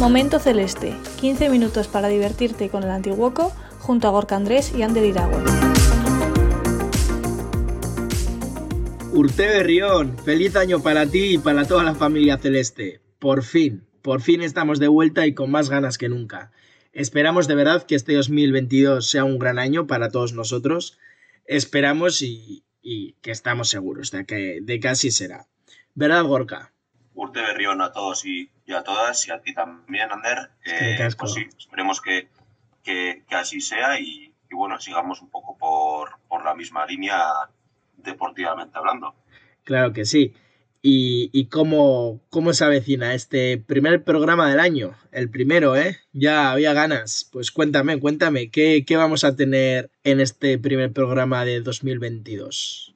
Momento Celeste, 15 minutos para divertirte con el Antiguoco junto a Gorka Andrés y Ander Iragüe. Urte Berrión, feliz año para ti y para toda la familia celeste. Por fin, por fin estamos de vuelta y con más ganas que nunca. Esperamos de verdad que este 2022 sea un gran año para todos nosotros. Esperamos y, que estamos seguros de que, de que así será. ¿Verdad, Gorka? Urte Berrión a todos y, a todas y a ti también, Ander. Eh, pues sí, esperemos que, que, así sea y, bueno, sigamos un poco por, por la misma línea deportivamente hablando. Claro que sí. ¿Y, cómo, cómo, se avecina este primer programa del año? El primero, ¿eh? Ya había ganas. Pues cuéntame, cuéntame, ¿qué, qué vamos a tener en este primer programa de 2022?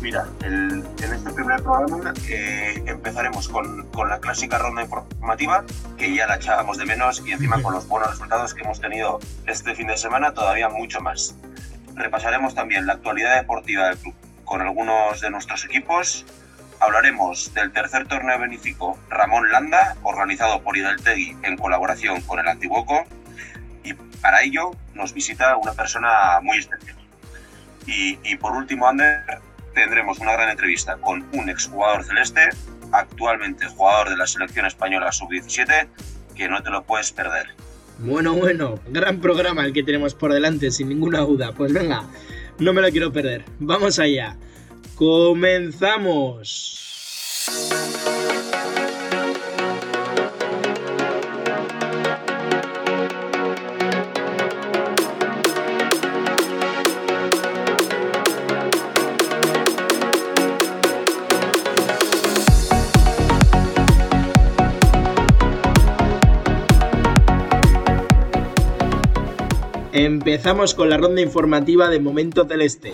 Mira, en este primer programa eh, empezaremos con, la clásica ronda informativa, que ya la echábamos de menos, y encima con los buenos resultados que hemos tenido este fin de semana, todavía mucho más. Repasaremos también la actualidad deportiva del club con algunos de nuestros equipos. Hablaremos del tercer torneo benéfico Ramón Landa, organizado por Ideltegui en colaboración con el Antiguoco. Y para ello nos visita una persona muy especial. Y, y por último, Ander, tendremos una gran entrevista con un exjugador celeste, actualmente jugador de la selección española sub-17, que no te lo puedes perder. Bueno, bueno, gran programa el que tenemos por delante, sin ninguna duda. Pues venga, no me lo quiero perder. Vamos allá. Comenzamos. Empezamos con la ronda informativa de Momento Celeste.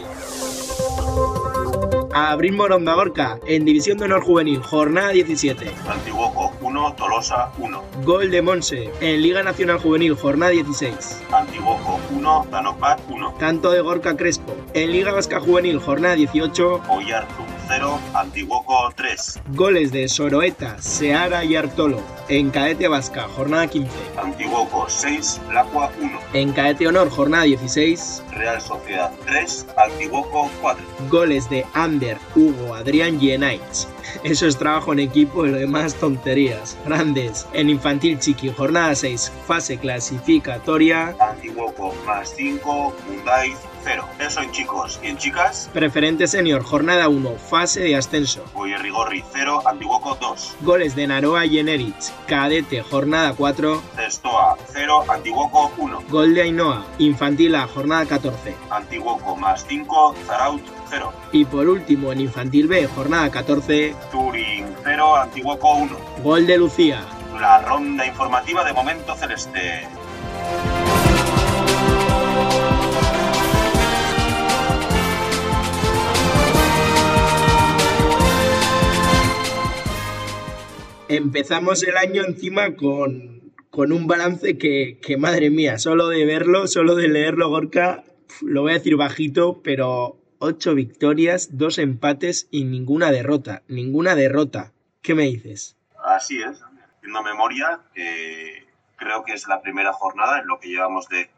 Abril Moronda Gorka, en División de Honor Juvenil, jornada 17. Antiguoco 1, Tolosa 1. Gol de Monse, en Liga Nacional Juvenil, jornada 16. Antiguoco 1, Danopat 1. Canto de Gorka Crespo, en Liga Vasca Juvenil, jornada 18. Oyartu 0, Antiguoco 3. Goles de Soroeta, Seara y Artolo. En Cadete Vasca, jornada 15. Antiguoco 6, Lacua 1. En Cadete Honor, jornada 16. Real Sociedad 3, Antiguoco 4. Goles de Ander, Hugo, Adrián y Enaich. Eso es trabajo en equipo y lo demás tonterías. Grandes. En Infantil Chiqui, jornada 6, fase clasificatoria. Antiguoco más 5, Mundaiz eso en chicos. ¿Y en chicas? Preferente senior, jornada 1, fase de ascenso. Rigorri 0, Antiguoco 2. Goles de Naroa y Enerich, cadete, jornada 4. Testoa 0, Antiguoco 1. Gol de Ainhoa, infantil A, jornada 14. Antiguoco más 5, Zaraut 0. Y por último, en infantil B, jornada 14. Turín 0, Antiguoco 1. Gol de Lucía. La ronda informativa de momento celeste. Empezamos el año encima con, un balance que, madre mía, solo de verlo, solo de leerlo, Gorka, lo voy a decir bajito, pero ocho victorias, dos empates y ninguna derrota. Ninguna derrota. ¿Qué me dices? Así es. Haciendo memoria, creo que es la primera jornada en lo que llevamos de,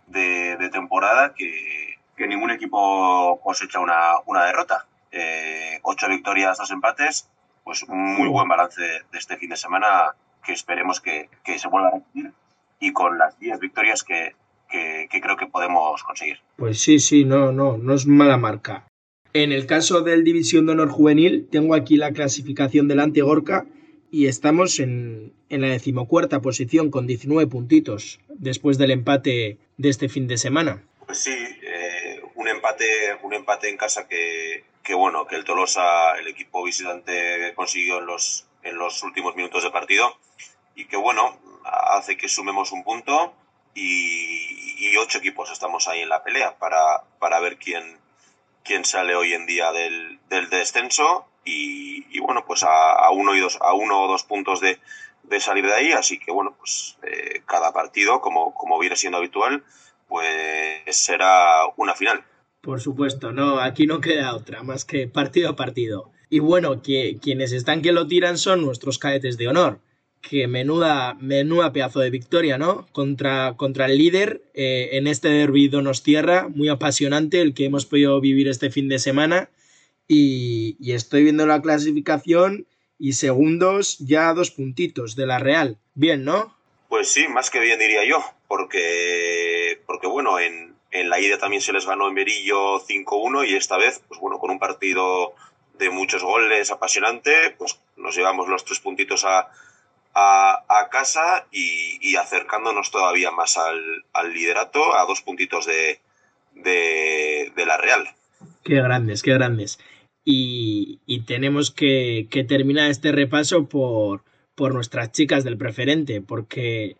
temporada que, ningún equipo cosecha una, una derrota. Eh, ocho victorias, dos empates pues un muy buen balance de este fin de semana que esperemos que, se vuelva a repetir y con las 10 victorias que, creo que podemos conseguir. Pues sí, sí, no, no, no es mala marca. En el caso del División de Honor Juvenil, tengo aquí la clasificación delante Gorka y estamos en, la decimocuarta posición con 19 puntitos después del empate de este fin de semana. Pues sí, eh, un, empate, un empate en casa que, que bueno, que el Tolosa, el equipo visitante consiguió en los, en los últimos minutos de partido y que bueno, hace que sumemos un punto y, ocho equipos estamos ahí en la pelea para, para ver quién, quién sale hoy en día del, descenso y, bueno, pues a, uno y dos, a uno o dos puntos de, de salir de ahí, así que bueno, pues eh, cada partido, como, como viene siendo habitual, pues será una final. Por supuesto, no, aquí no queda otra, más que partido a partido. Y bueno, que quienes están que lo tiran son nuestros cadetes de honor. Que menuda, menuda pedazo de victoria, ¿no? Contra, contra el líder eh, en este derbi tierra muy apasionante, el que hemos podido vivir este fin de semana. Y, y estoy viendo la clasificación y segundos ya dos puntitos de la Real. Bien, ¿no? Pues sí, más que bien diría yo, porque, porque bueno, en, en la ida también se les ganó en Berillo 5-1 y esta vez, pues bueno, con un partido de muchos goles apasionante, pues nos llevamos los tres puntitos a, a, casa y, acercándonos todavía más al, liderato, a dos puntitos de, de, de, la Real. Qué grandes, qué grandes. Y, y tenemos que, que, terminar este repaso por, por nuestras chicas del preferente, porque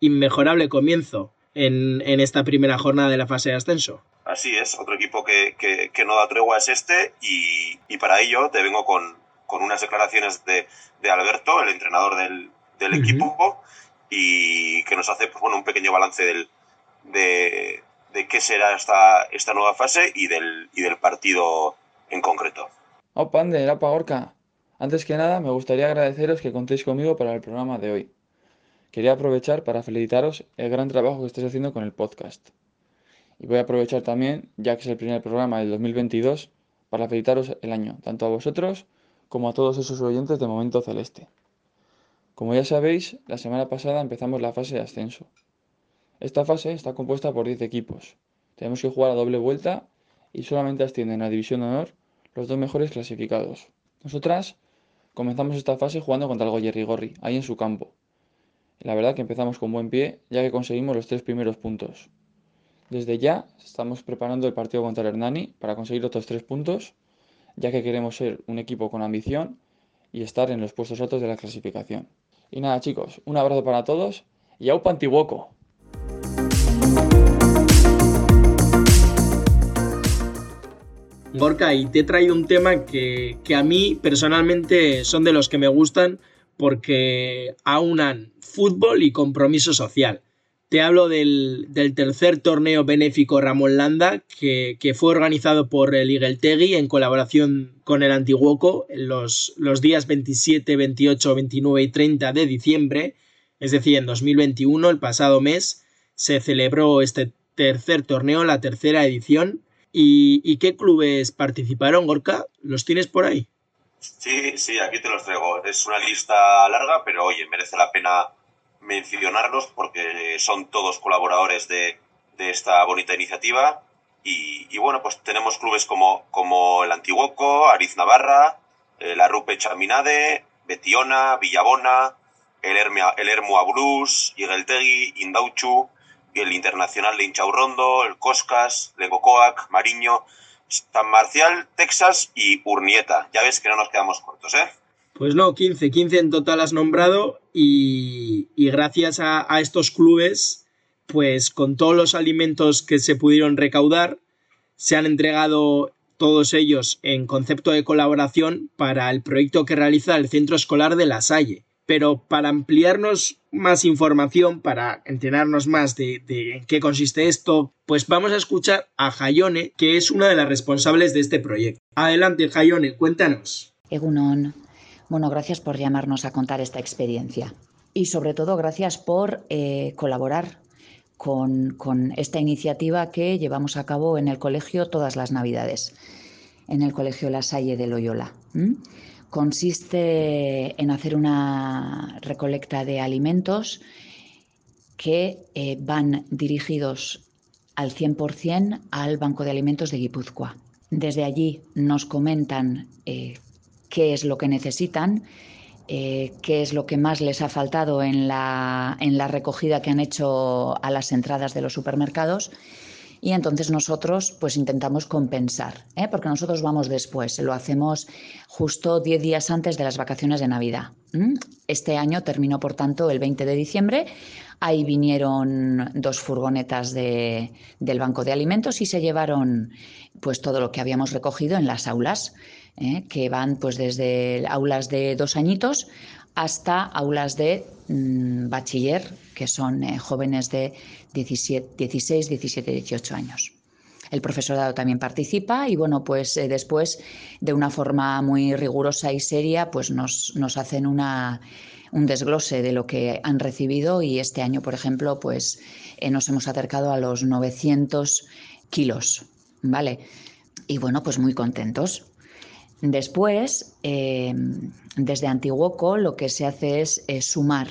inmejorable comienzo en, en, esta primera jornada de la fase de ascenso. Así es, otro equipo que, que, que no da tregua es este y, y, para ello te vengo con, con unas declaraciones de, de, Alberto, el entrenador del, del uh -huh. equipo, y que nos hace pues, bueno, un pequeño balance del, de, de qué será esta, esta nueva fase y del, y del partido en concreto. Opa, Ander, opa, Orca. Antes que nada, me gustaría agradeceros que contéis conmigo para el programa de hoy. Quería aprovechar para felicitaros el gran trabajo que estáis haciendo con el podcast. Y voy a aprovechar también, ya que es el primer programa del 2022, para felicitaros el año, tanto a vosotros como a todos esos oyentes de Momento Celeste. Como ya sabéis, la semana pasada empezamos la fase de ascenso. Esta fase está compuesta por 10 equipos. Tenemos que jugar a doble vuelta y solamente ascienden a División de Honor los dos mejores clasificados. Nosotras comenzamos esta fase jugando contra el Goyerrigorri, ahí en su campo. La verdad que empezamos con buen pie, ya que conseguimos los tres primeros puntos. Desde ya estamos preparando el partido contra el Hernani para conseguir otros tres puntos, ya que queremos ser un equipo con ambición y estar en los puestos altos de la clasificación. Y nada chicos, un abrazo para todos y ¡Aupa Antiguoco! Gorka, y te he traído un tema que, que, a mí personalmente son de los que me gustan porque aunan fútbol y compromiso social. Te hablo del, tercer torneo benéfico Ramón Landa, que, fue organizado por el Igueltegui en colaboración con el Antiguoco los, los días 27, 28, 29 y 30 de diciembre, es decir, en 2021, el pasado mes, se celebró este tercer torneo, la tercera edición. ¿Y, y qué clubes participaron, Gorka? ¿Los tienes por ahí? Sí, sí, aquí te los traigo. Es una lista larga, pero oye, merece la pena mencionarlos porque son todos colaboradores de, de esta bonita iniciativa. Y, bueno, pues tenemos clubes como, como el Antiguoco, Ariz Navarra, eh, la Rupe Chaminade, Betiona, Villabona, el, Hermia, el Hermo Abrus, Igueltegui, Indauchu, el Internacional de Inchaurrondo, el Coscas, Legocoac, Mariño, San Marcial, Texas y Urnieta. Ya ves que no nos quedamos cortos, ¿eh? Pues no, 15, 15 en total has nombrado y, gracias a, a, estos clubes, pues con todos los alimentos que se pudieron recaudar, se han entregado todos ellos en concepto de colaboración para el proyecto que realiza el Centro Escolar de La Salle. Pero para ampliarnos más información, para enterarnos más de, en qué consiste esto, pues vamos a escuchar a Jayone, que es una de las responsables de este proyecto. Adelante, Jayone, cuéntanos. Egunon. Bueno, gracias por llamarnos a contar esta experiencia y sobre todo gracias por eh, colaborar con, esta iniciativa que llevamos a cabo en el colegio todas las navidades, en el colegio La Salle de Loyola. Consiste en hacer una recolecta de alimentos que eh, van dirigidos al 100% al Banco de Alimentos de Guipúzcoa. Desde allí nos comentan eh, qué es lo que necesitan, eh, qué es lo que más les ha faltado en la, en la recogida que han hecho a las entradas de los supermercados y entonces nosotros pues intentamos compensar, ¿eh? porque nosotros vamos después, lo hacemos justo 10 días antes de las vacaciones de Navidad. Este año terminó, por tanto, el 20 de diciembre. Ahí vinieron dos furgonetas de, del Banco de Alimentos y se llevaron pues todo lo que habíamos recogido en las aulas, ¿eh? que van pues desde aulas de dos añitos hasta aulas de mm, bachiller, que son eh, jóvenes de 17, 16, 17, 18 años. El profesorado también participa y bueno, pues eh, después de una forma muy rigurosa y seria, pues nos, nos hacen una, un desglose de lo que han recibido y este año, por ejemplo, pues eh, nos hemos acercado a los 900 kilos, ¿vale? Y bueno, pues muy contentos. Después, em, desde Antiguoco lo que se hace es, sumar,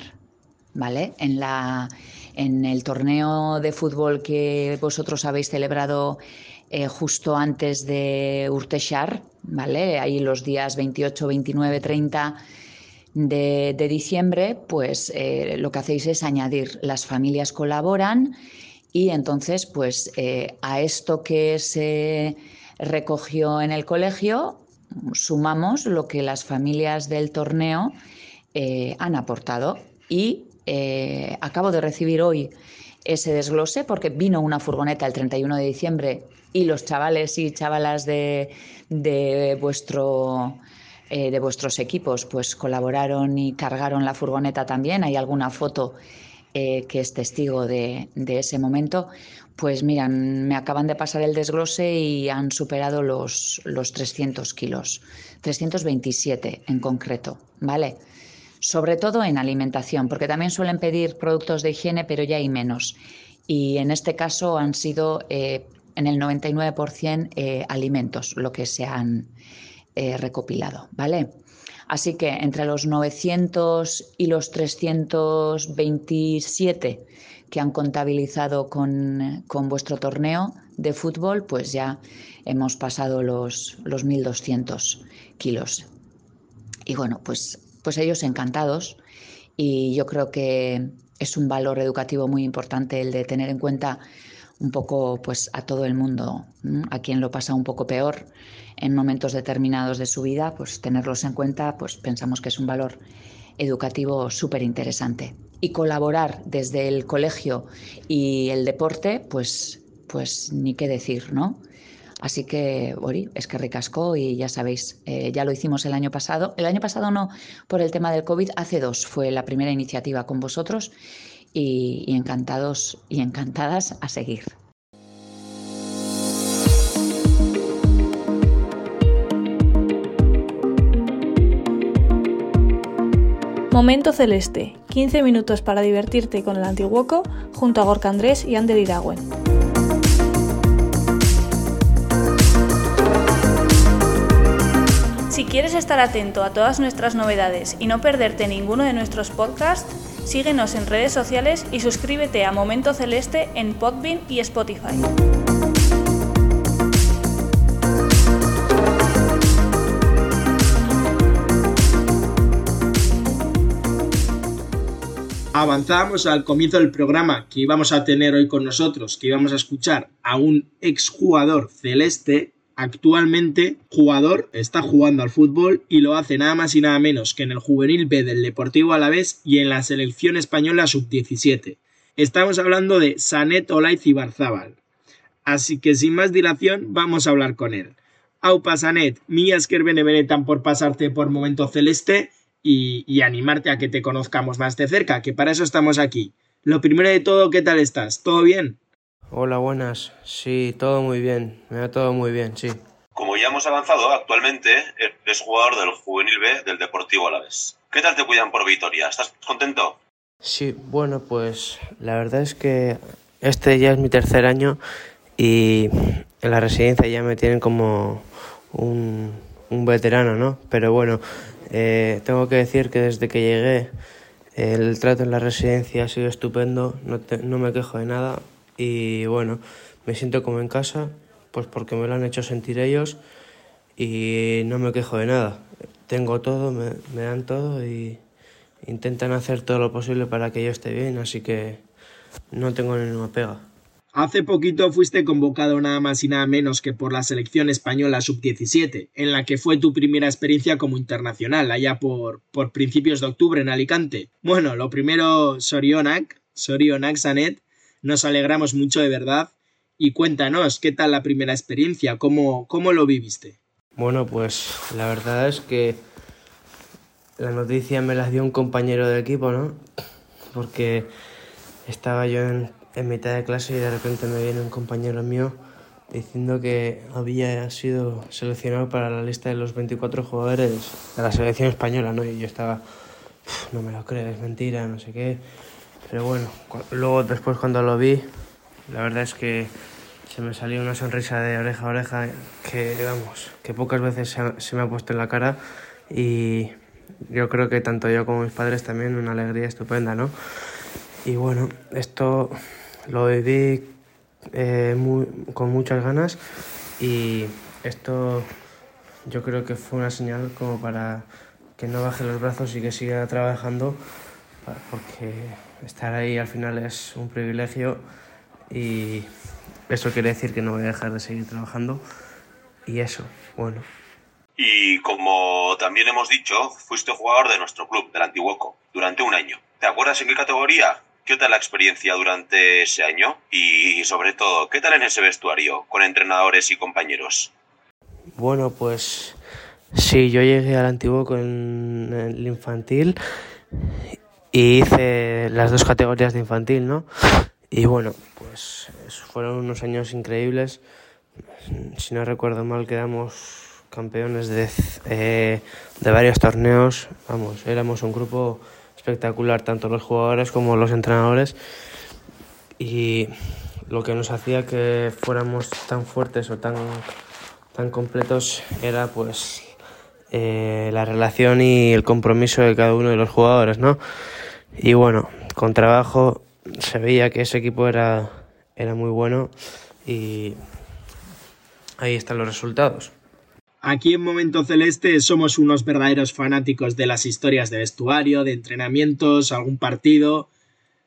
¿vale? En, la, en el torneo de fútbol que vosotros habéis celebrado eh, justo antes de Urteshar, ¿vale? Ahí los días 28, 29, 30 de, diciembre, pues eh, lo que hacéis es añadir, las familias colaboran y entonces, pues eh, a esto que se recogió en el colegio, sumamos lo que las familias del torneo eh, han aportado y eh, acabo de recibir hoy ese desglose porque vino una furgoneta el 31 de diciembre y los chavales y chavalas de, vuestro eh, de vuestros equipos pues colaboraron y cargaron la furgoneta también. Hay alguna foto que es testigo de, de, ese momento. Pues miran, me acaban de pasar el desglose y han superado los, los 300 kilos, 327 en concreto, ¿vale? Sobre todo en alimentación, porque también suelen pedir productos de higiene, pero ya hay menos. Y en este caso han sido eh, en el 99% eh, alimentos lo que se han eh, recopilado, ¿vale? Así que entre los 900 y los 327 que han contabilizado con, vuestro torneo de fútbol, pues ya hemos pasado los, los 1.200 kilos. Y bueno, pues, pues ellos encantados. Y yo creo que es un valor educativo muy importante el de tener en cuenta un poco pues a todo el mundo, a quien lo pasa un poco peor en momentos determinados de su vida, pues tenerlos en cuenta, pues pensamos que es un valor educativo súper interesante y colaborar desde el colegio y el deporte, pues, pues ni qué decir, ¿no? Así que, Ori, es que ricasco y ya sabéis, eh, ya lo hicimos el año pasado. El año pasado no por el tema del COVID, hace dos fue la primera iniciativa con vosotros y encantados y encantadas a seguir. Momento Celeste, 15 minutos para divertirte con el Antiguoco junto a Gorka Andrés y Ander Iragüen. Si quieres estar atento a todas nuestras novedades y no perderte ninguno de nuestros podcasts, síguenos en redes sociales y suscríbete a Momento Celeste en Podbean y Spotify. Avanzábamos al comienzo del programa que íbamos a tener hoy con nosotros, que íbamos a escuchar a un exjugador celeste, actualmente jugador, está jugando al fútbol y lo hace nada más y nada menos que en el juvenil B del Deportivo Alavés y en la selección española sub-17. Estamos hablando de Sanet Olaiz Barzábal. Así que sin más dilación, vamos a hablar con él. Aupa Sanet, mías que benevenetan por pasarte por momento celeste y, animarte a que te conozcamos más de cerca, que para eso estamos aquí. Lo primero de todo, ¿qué tal estás? ¿Todo bien? Hola, buenas. Sí, todo muy bien. Me va todo muy bien, sí. Como ya hemos avanzado, actualmente eres jugador del Juvenil B del Deportivo Alavés. ¿Qué tal te cuidan por Vitoria? ¿Estás contento? Sí, bueno, pues la verdad es que este ya es mi tercer año y en la residencia ya me tienen como un, un veterano, ¿no? Pero bueno, eh, tengo que decir que desde que llegué el trato en la residencia ha sido estupendo, no, no me quejo de nada y bueno, me siento como en casa, pues porque me lo han hecho sentir ellos y no me quejo de nada. Tengo todo, me, me dan todo y intentan hacer todo lo posible para que yo esté bien, así que no tengo ninguna pega. Hace poquito fuiste convocado nada más y nada menos que por la selección española sub-17, en la que fue tu primera experiencia como internacional, allá por, por principios de octubre en Alicante. Bueno, lo primero, Sorionak, Sorionak Sanet, nos alegramos mucho de verdad. Y cuéntanos, ¿qué tal la primera experiencia? ¿Cómo, cómo lo viviste? Bueno, pues la verdad es que la noticia me la dio un compañero de equipo, ¿no? Porque estaba yo en en mitad de clase y de repente me viene un compañero mío diciendo que había sido seleccionado para la lista de los 24 jugadores de la selección española, ¿no? Y yo estaba, no me lo creo, es mentira, no sé qué. Pero bueno, luego después cuando lo vi, la verdad es que se me salió una sonrisa de oreja a oreja que, vamos, que pocas veces se, me ha puesto en la cara y yo creo que tanto yo como mis padres también una alegría estupenda, ¿no? Y bueno, esto lo viví eh, con muchas ganas y esto yo creo que fue una señal como para que no baje los brazos y que siga trabajando porque estar ahí al final es un privilegio y eso quiere decir que no voy a dejar de seguir trabajando y eso, bueno. Y como también hemos dicho, fuiste jugador de nuestro club, del Antiguoco, durante un año. ¿Te acuerdas en qué categoría? ¿Qué tal la experiencia durante ese año? Y sobre todo, ¿qué tal en ese vestuario con entrenadores y compañeros? Bueno, pues sí, yo llegué al antiguo con el infantil y hice las dos categorías de infantil, ¿no? Y bueno, pues fueron unos años increíbles. Si no recuerdo mal, quedamos campeones de, eh, de varios torneos. Vamos, éramos un grupo espectacular, tanto los jugadores como los entrenadores. Y lo que nos hacía que fuéramos tan fuertes o tan, tan completos era pues eh, la relación y el compromiso de cada uno de los jugadores, ¿no? Y bueno, con trabajo se veía que ese equipo era, era muy bueno y ahí están los resultados. Aquí en Momento Celeste somos unos verdaderos fanáticos de las historias de vestuario, de entrenamientos, algún partido.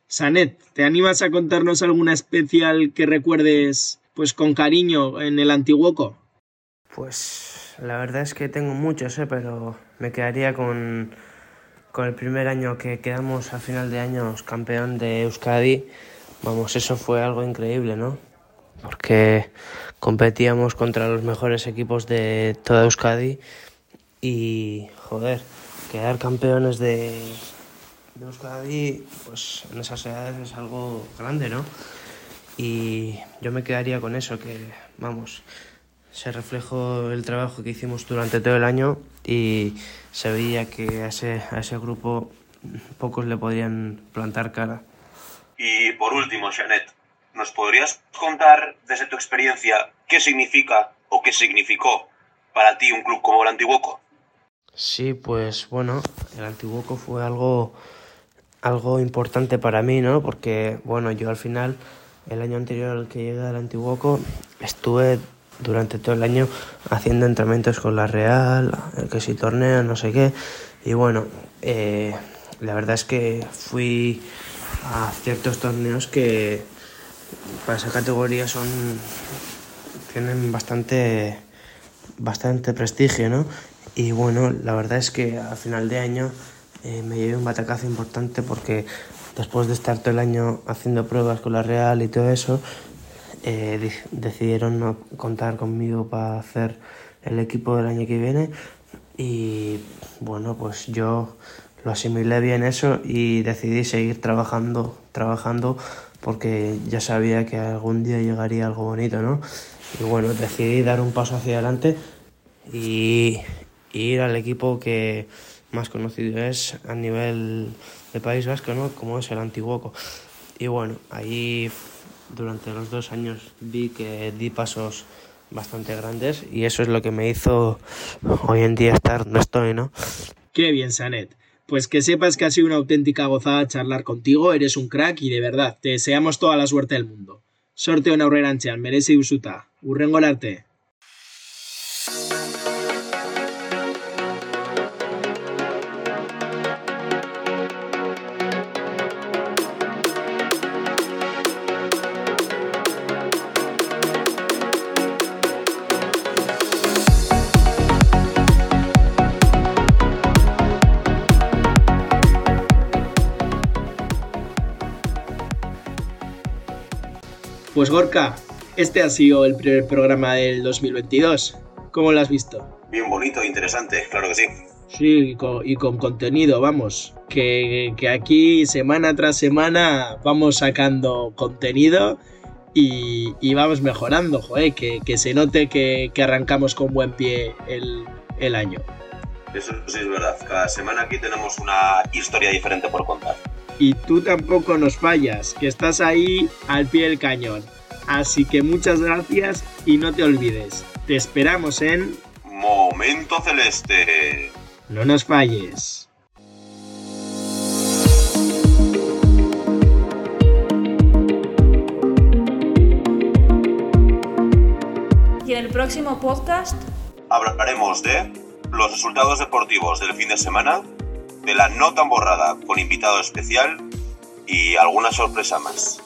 Sanet, ¿te animas a contarnos alguna especial que recuerdes pues con cariño en el Antiguoco? Pues la verdad es que tengo muchos, ¿eh? pero me quedaría con, con el primer año que quedamos a final de año campeón de Euskadi. Vamos, eso fue algo increíble, ¿no? Porque competíamos contra los mejores equipos de toda Euskadi y, joder, quedar campeones de, Euskadi, pues en esas edades es algo grande, ¿no? Y yo me quedaría con eso, que, vamos, se reflejó el trabajo que hicimos durante todo el año y se veía que a ese, a ese grupo pocos le podían plantar cara. Y por último, Janet, ¿Nos podrías contar desde tu experiencia qué significa o qué significó para ti un club como el Antiguoco? Sí, pues bueno, el Antiguoco fue algo, algo importante para mí, ¿no? Porque, bueno, yo al final, el año anterior al que llegué al Antiguoco, estuve durante todo el año haciendo entrenamientos con la Real, que si torneo, no sé qué. Y bueno, eh, la verdad es que fui a ciertos torneos que para esa categoría son tienen bastante bastante prestigio, ¿no? Y bueno, la verdad es que a final de año eh, me llevé un batacazo importante porque después de estar todo el año haciendo pruebas con la Real y todo eso, eh, decidieron no contar conmigo para hacer el equipo del año que viene y bueno, pues yo lo asimilé bien eso y decidí seguir trabajando, trabajando porque ya sabía que algún día llegaría algo bonito, ¿no? Y bueno, decidí dar un paso hacia adelante y, ir al equipo que más conocido es a nivel de País Vasco, ¿no? Como es el Antiguoco. Y bueno, ahí durante los dos años vi que di pasos bastante grandes y eso es lo que me hizo hoy en día estar donde estoy, ¿no? Qué bien, Sanet. Pues que sepas que ha sido una auténtica gozada charlar contigo, eres un crack y de verdad, te deseamos toda la suerte del mundo. Sorteo aurrerantzean, merezi usuta. Urrengo arte. Pues Gorka, este ha sido el primer programa del 2022. ¿Cómo lo has visto? Bien bonito e interesante, claro que sí. Sí, y con, contenido, vamos. Que, aquí semana tras semana vamos sacando contenido y, vamos mejorando, joder, que, se note que, arrancamos con buen pie el, año. Eso sí es verdad. Cada semana aquí tenemos una historia diferente por contar. Y tú tampoco nos fallas, que estás ahí al pie del cañón. Así que muchas gracias y no te olvides. Te esperamos en... Momento Celeste. No nos falles. Y en el próximo podcast hablaremos de los resultados deportivos del fin de semana, de la no tan borrada con invitado especial y alguna sorpresa más.